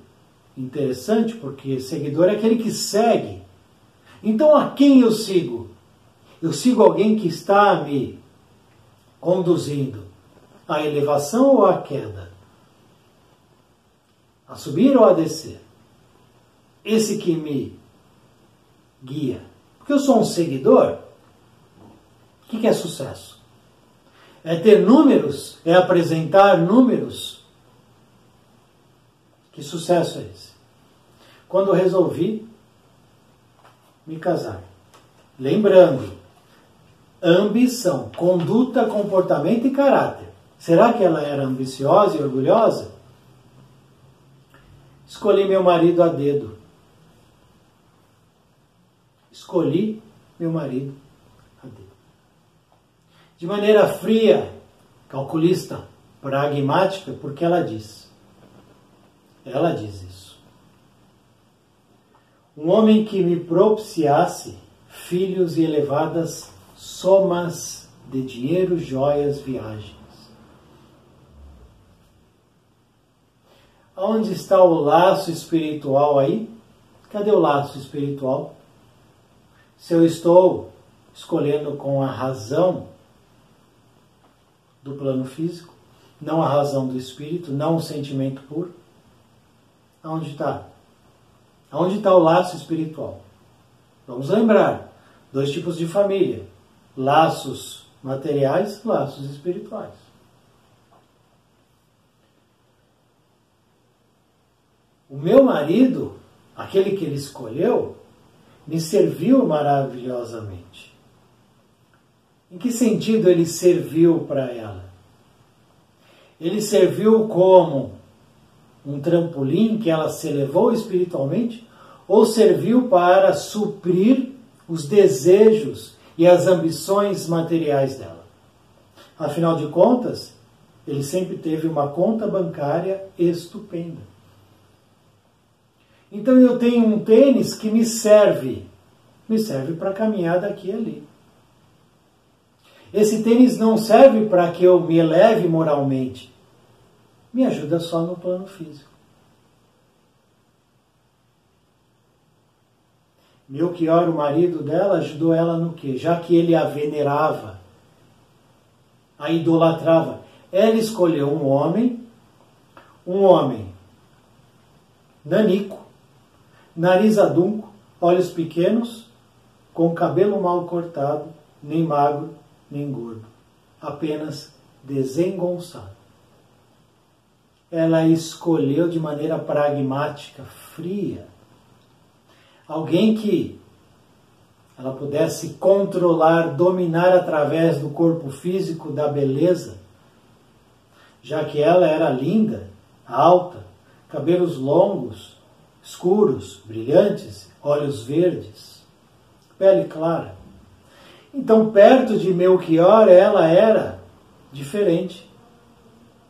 Speaker 1: interessante porque seguidor é aquele que segue. Então a quem eu sigo? Eu sigo alguém que está me conduzindo à elevação ou à queda? A subir ou a descer? Esse que me guia. Porque eu sou um seguidor. O que é sucesso? É ter números? É apresentar números? Que sucesso é esse? Quando eu resolvi me casar. Lembrando, ambição, conduta, comportamento e caráter. Será que ela era ambiciosa e orgulhosa? Escolhi meu marido a dedo. Escolhi meu marido a dedo. De maneira fria, calculista, pragmática, porque ela diz. Ela diz isso. Um homem que me propiciasse filhos e elevadas somas de dinheiro, joias, viagens. Onde está o laço espiritual aí? Cadê o laço espiritual? Se eu estou escolhendo com a razão do plano físico, não a razão do espírito, não o sentimento puro, aonde está? Aonde está o laço espiritual? Vamos lembrar: dois tipos de família: laços materiais, laços espirituais. O meu marido, aquele que ele escolheu, me serviu maravilhosamente. Em que sentido ele serviu para ela? Ele serviu como um trampolim que ela se elevou espiritualmente ou serviu para suprir os desejos e as ambições materiais dela? Afinal de contas, ele sempre teve uma conta bancária estupenda. Então eu tenho um tênis que me serve, me serve para caminhar daqui e ali. Esse tênis não serve para que eu me eleve moralmente, me ajuda só no plano físico. Melchior, o marido dela, ajudou ela no quê? Já que ele a venerava, a idolatrava, ela escolheu um homem, um homem nanico, nariz adunco, olhos pequenos, com cabelo mal cortado, nem magro, nem gordo, apenas desengonçado. Ela escolheu de maneira pragmática, fria, alguém que ela pudesse controlar, dominar através do corpo físico da beleza, já que ela era linda, alta, cabelos longos, escuros, brilhantes, olhos verdes, pele clara. Então, perto de Melchior, ela era diferente,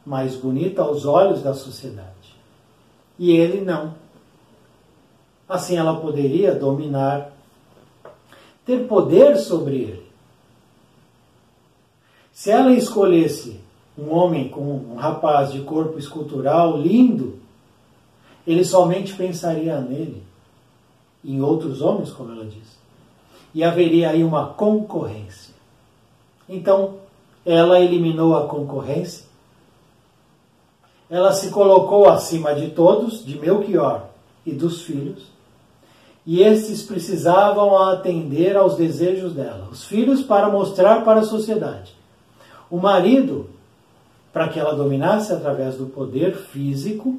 Speaker 1: mais bonita aos olhos da sociedade. E ele não. Assim ela poderia dominar, ter poder sobre ele. Se ela escolhesse um homem com um rapaz de corpo escultural lindo, ele somente pensaria nele, em outros homens, como ela diz. E haveria aí uma concorrência. Então, ela eliminou a concorrência, ela se colocou acima de todos, de Melchior e dos filhos, e estes precisavam atender aos desejos dela. Os filhos para mostrar para a sociedade. O marido, para que ela dominasse através do poder físico,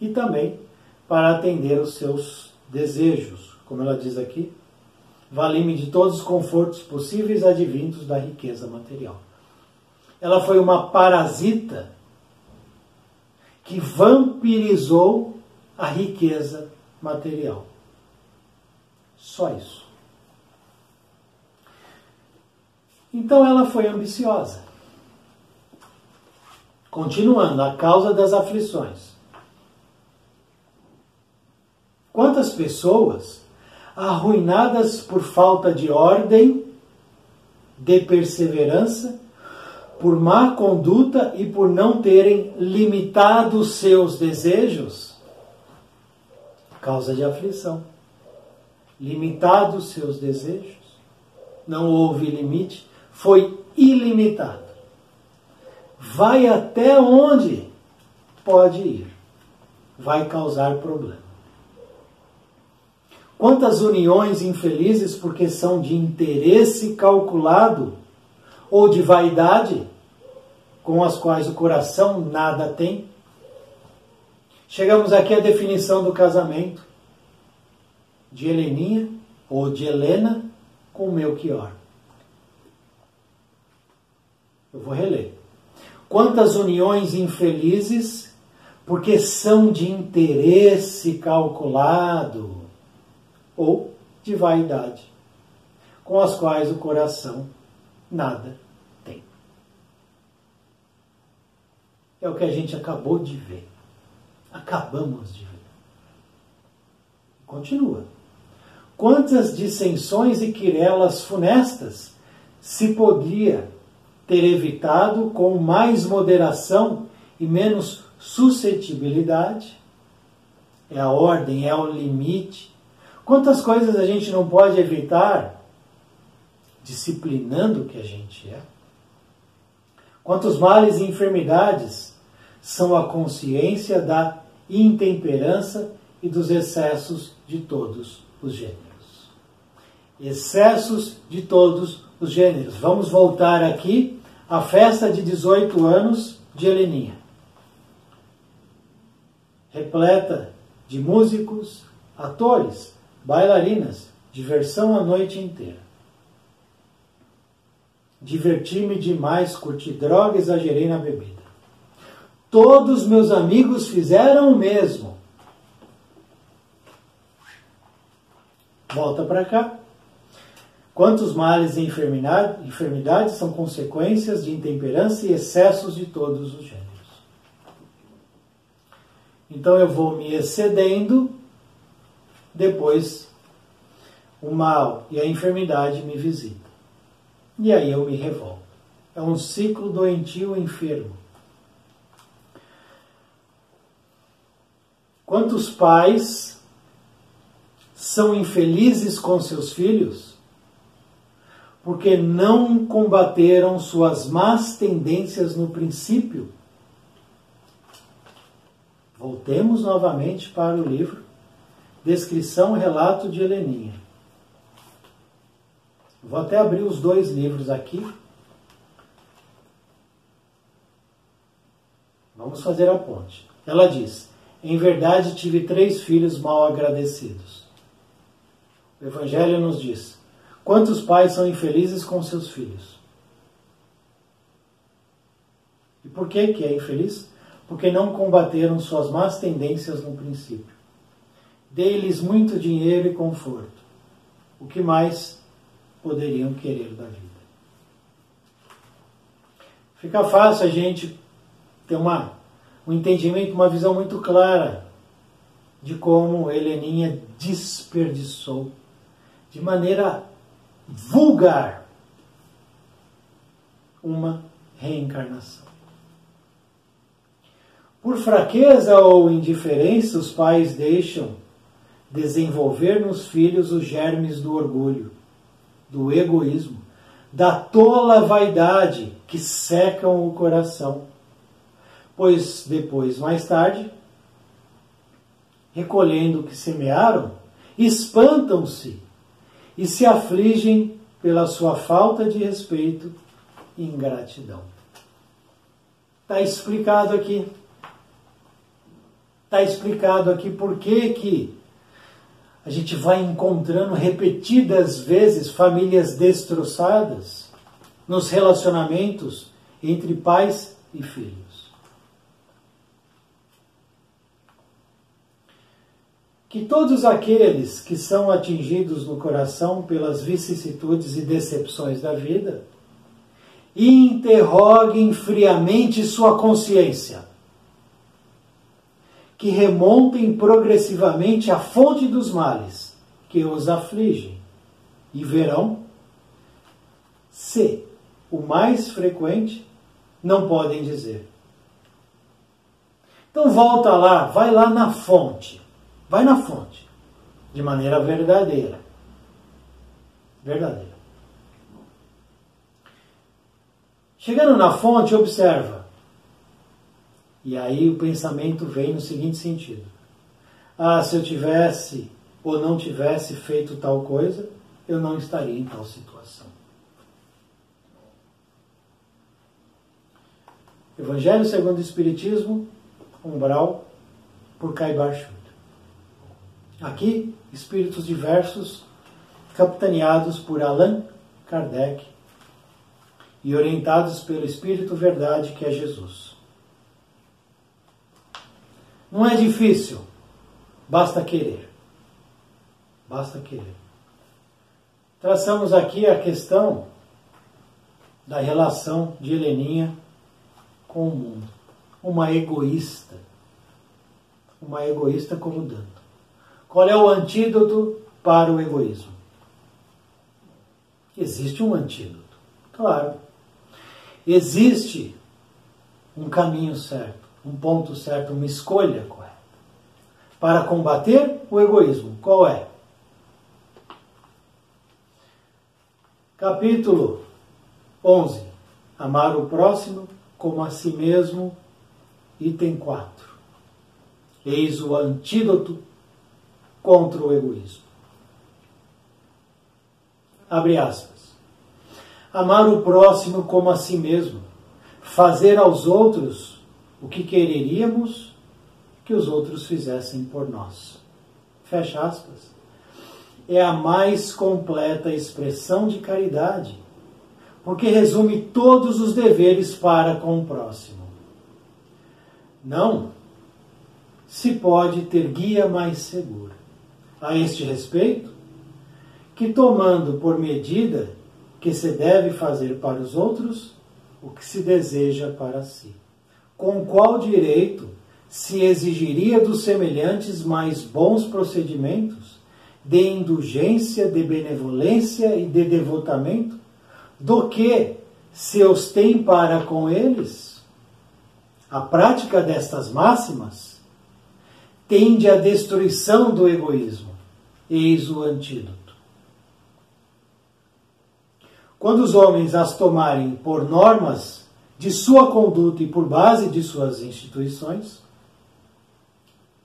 Speaker 1: e também para atender os seus desejos, como ela diz aqui, vale-me de todos os confortos possíveis advindos da riqueza material. Ela foi uma parasita que vampirizou a riqueza material. Só isso. Então ela foi ambiciosa. Continuando, a causa das aflições. Quantas pessoas arruinadas por falta de ordem, de perseverança, por má conduta e por não terem limitado seus desejos? Causa de aflição. Limitado seus desejos, não houve limite, foi ilimitado. Vai até onde pode ir, vai causar problema. Quantas uniões infelizes porque são de interesse calculado ou de vaidade, com as quais o coração nada tem? Chegamos aqui à definição do casamento de Heleninha ou de Helena com Melchior. Eu vou reler. Quantas uniões infelizes, porque são de interesse calculado ou de vaidade, com as quais o coração nada tem. É o que a gente acabou de ver. Acabamos de ver. Continua. Quantas dissensões e quirelas funestas se podia ter evitado com mais moderação e menos suscetibilidade? É a ordem, é o limite. Quantas coisas a gente não pode evitar disciplinando o que a gente é? Quantos males e enfermidades são a consciência da intemperança e dos excessos de todos os gêneros? Excessos de todos os gêneros. Vamos voltar aqui à festa de 18 anos de Heleninha. Repleta de músicos, atores, bailarinas, diversão a noite inteira. Diverti-me demais, curti droga, exagerei na bebida. Todos meus amigos fizeram o mesmo. Volta para cá. Quantos males e enfermidades são consequências de intemperança e excessos de todos os gêneros. Então eu vou me excedendo, depois o mal e a enfermidade me visitam. E aí eu me revolto. É um ciclo doentio enfermo. Quantos pais são infelizes com seus filhos porque não combateram suas más tendências no princípio? Voltemos novamente para o livro Descrição Relato de Heleninha. Vou até abrir os dois livros aqui. Vamos fazer a ponte. Ela diz: Em verdade tive três filhos mal agradecidos. O Evangelho nos diz: Quantos pais são infelizes com seus filhos? E por que, que é infeliz? Porque não combateram suas más tendências no princípio. Dei-lhes muito dinheiro e conforto. O que mais poderiam querer da vida. Fica fácil a gente ter uma, um entendimento, uma visão muito clara de como Heleninha desperdiçou de maneira vulgar uma reencarnação. Por fraqueza ou indiferença, os pais deixam desenvolver nos filhos os germes do orgulho do egoísmo, da tola vaidade que secam o coração. Pois depois, mais tarde, recolhendo o que semearam, espantam-se e se afligem pela sua falta de respeito e ingratidão. Está explicado aqui. Está explicado aqui por que, que a gente vai encontrando repetidas vezes famílias destroçadas nos relacionamentos entre pais e filhos. Que todos aqueles que são atingidos no coração pelas vicissitudes e decepções da vida interroguem friamente sua consciência que remontem progressivamente à fonte dos males que os afligem e verão se o mais frequente não podem dizer. Então volta lá, vai lá na fonte. Vai na fonte. De maneira verdadeira. Verdadeira. Chegando na fonte, observa. E aí o pensamento vem no seguinte sentido: Ah, se eu tivesse ou não tivesse feito tal coisa, eu não estaria em tal situação. Evangelho segundo o Espiritismo, umbral por Caibar Aqui, espíritos diversos capitaneados por Allan Kardec e orientados pelo Espírito Verdade que é Jesus. Não é difícil, basta querer. Basta querer. Traçamos aqui a questão da relação de Heleninha com o mundo. Uma egoísta. Uma egoísta como Danto. Qual é o antídoto para o egoísmo? Existe um antídoto, claro. Existe um caminho certo, um ponto certo, uma escolha correta. Para combater o egoísmo, qual é? Capítulo 11. Amar o próximo como a si mesmo. Item 4. Eis o antídoto contra o egoísmo. Abre aspas. Amar o próximo como a si mesmo. Fazer aos outros o que quereríamos que os outros fizessem por nós. Fecha aspas. É a mais completa expressão de caridade porque resume todos os deveres para com o próximo. Não se pode ter guia mais segura. A este respeito, que tomando por medida que se deve fazer para os outros o que se deseja para si. Com qual direito se exigiria dos semelhantes mais bons procedimentos de indulgência, de benevolência e de devotamento do que seus tem para com eles, a prática destas máximas tende à destruição do egoísmo. Eis o antídoto. Quando os homens as tomarem por normas de sua conduta e por base de suas instituições,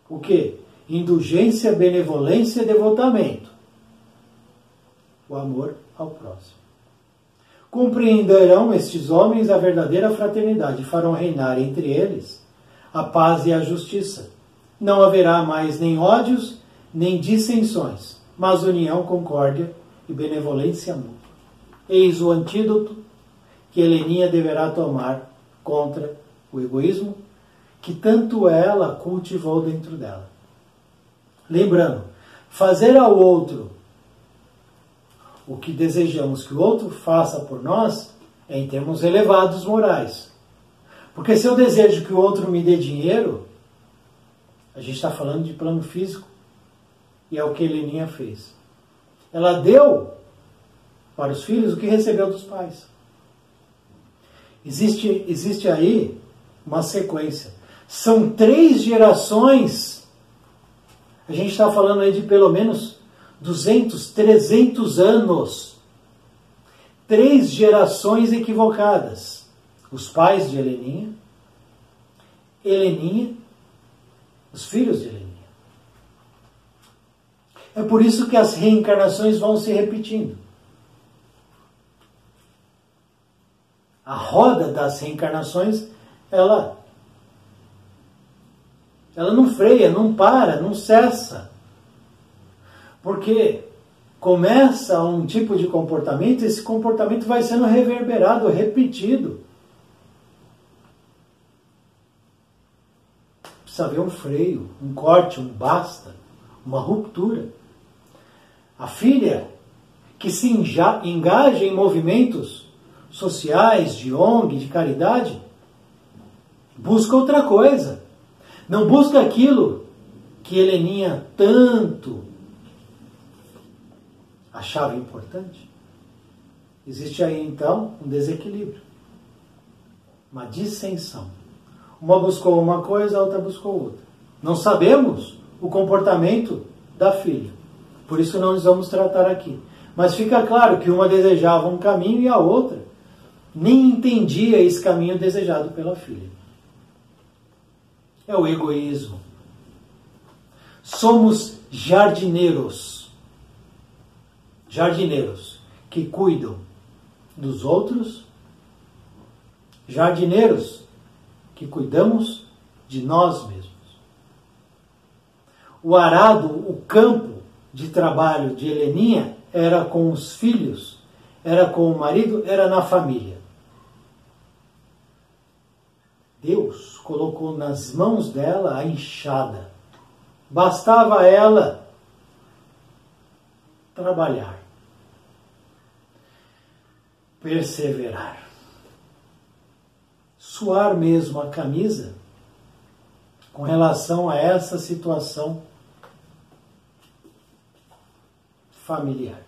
Speaker 1: o que? Indulgência, benevolência e devotamento. O amor ao próximo. Compreenderão estes homens a verdadeira fraternidade e farão reinar entre eles a paz e a justiça. Não haverá mais nem ódios, nem dissensões, mas união, concórdia e benevolência mútua. Eis o antídoto que Heleninha deverá tomar contra o egoísmo que tanto ela cultivou dentro dela. Lembrando, fazer ao outro o que desejamos que o outro faça por nós é em termos elevados morais. Porque se eu desejo que o outro me dê dinheiro, a gente está falando de plano físico, e é o que Heleninha fez. Ela deu para os filhos o que recebeu dos pais. Existe, existe aí uma sequência. São três gerações. A gente está falando aí de pelo menos 200, 300 anos. Três gerações equivocadas. Os pais de Heleninha, Heleninha, os filhos de Heleninha. É por isso que as reencarnações vão se repetindo. A roda das reencarnações, ela ela não freia, não para, não cessa. Porque começa um tipo de comportamento, esse comportamento vai sendo reverberado, repetido. Precisa haver um freio, um corte, um basta, uma ruptura. A filha que se engaja em movimentos sociais, de ONG, de caridade, busca outra coisa. Não busca aquilo que Heleninha tanto achava importante, existe aí então um desequilíbrio, uma dissensão. Uma buscou uma coisa, a outra buscou outra. Não sabemos o comportamento da filha, por isso não nos vamos tratar aqui. Mas fica claro que uma desejava um caminho e a outra nem entendia esse caminho desejado pela filha. É o egoísmo. Somos jardineiros jardineiros que cuidam dos outros, jardineiros que cuidamos de nós mesmos. O arado, o campo de trabalho de Heleninha era com os filhos, era com o marido, era na família. Deus colocou nas mãos dela a enxada. Bastava ela trabalhar, perseverar, suar mesmo a camisa com relação a essa situação familiar.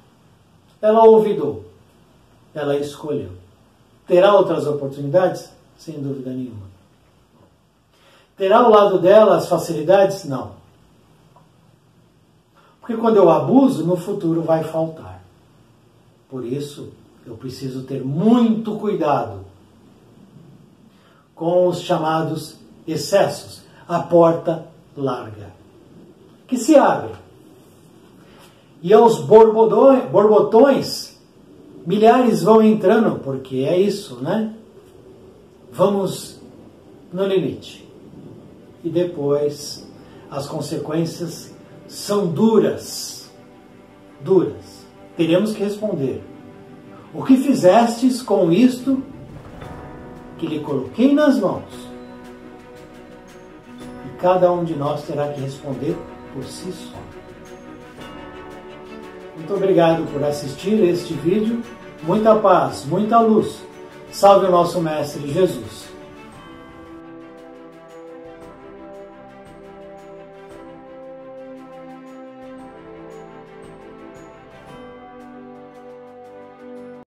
Speaker 1: Ela ouvidou, ela escolheu. Terá outras oportunidades? Sem dúvida nenhuma. Terá ao lado dela as facilidades? Não. Porque quando eu abuso, no futuro vai faltar. Por isso, eu preciso ter muito cuidado com os chamados excessos. A porta larga, que se abre. E aos borbotões, milhares vão entrando, porque é isso, né? Vamos no limite e depois as consequências são duras. Duras. Teremos que responder. O que fizestes com isto que lhe coloquei nas mãos? E cada um de nós terá que responder por si só. Muito obrigado por assistir este vídeo. Muita paz, muita luz. Salve o nosso Mestre Jesus.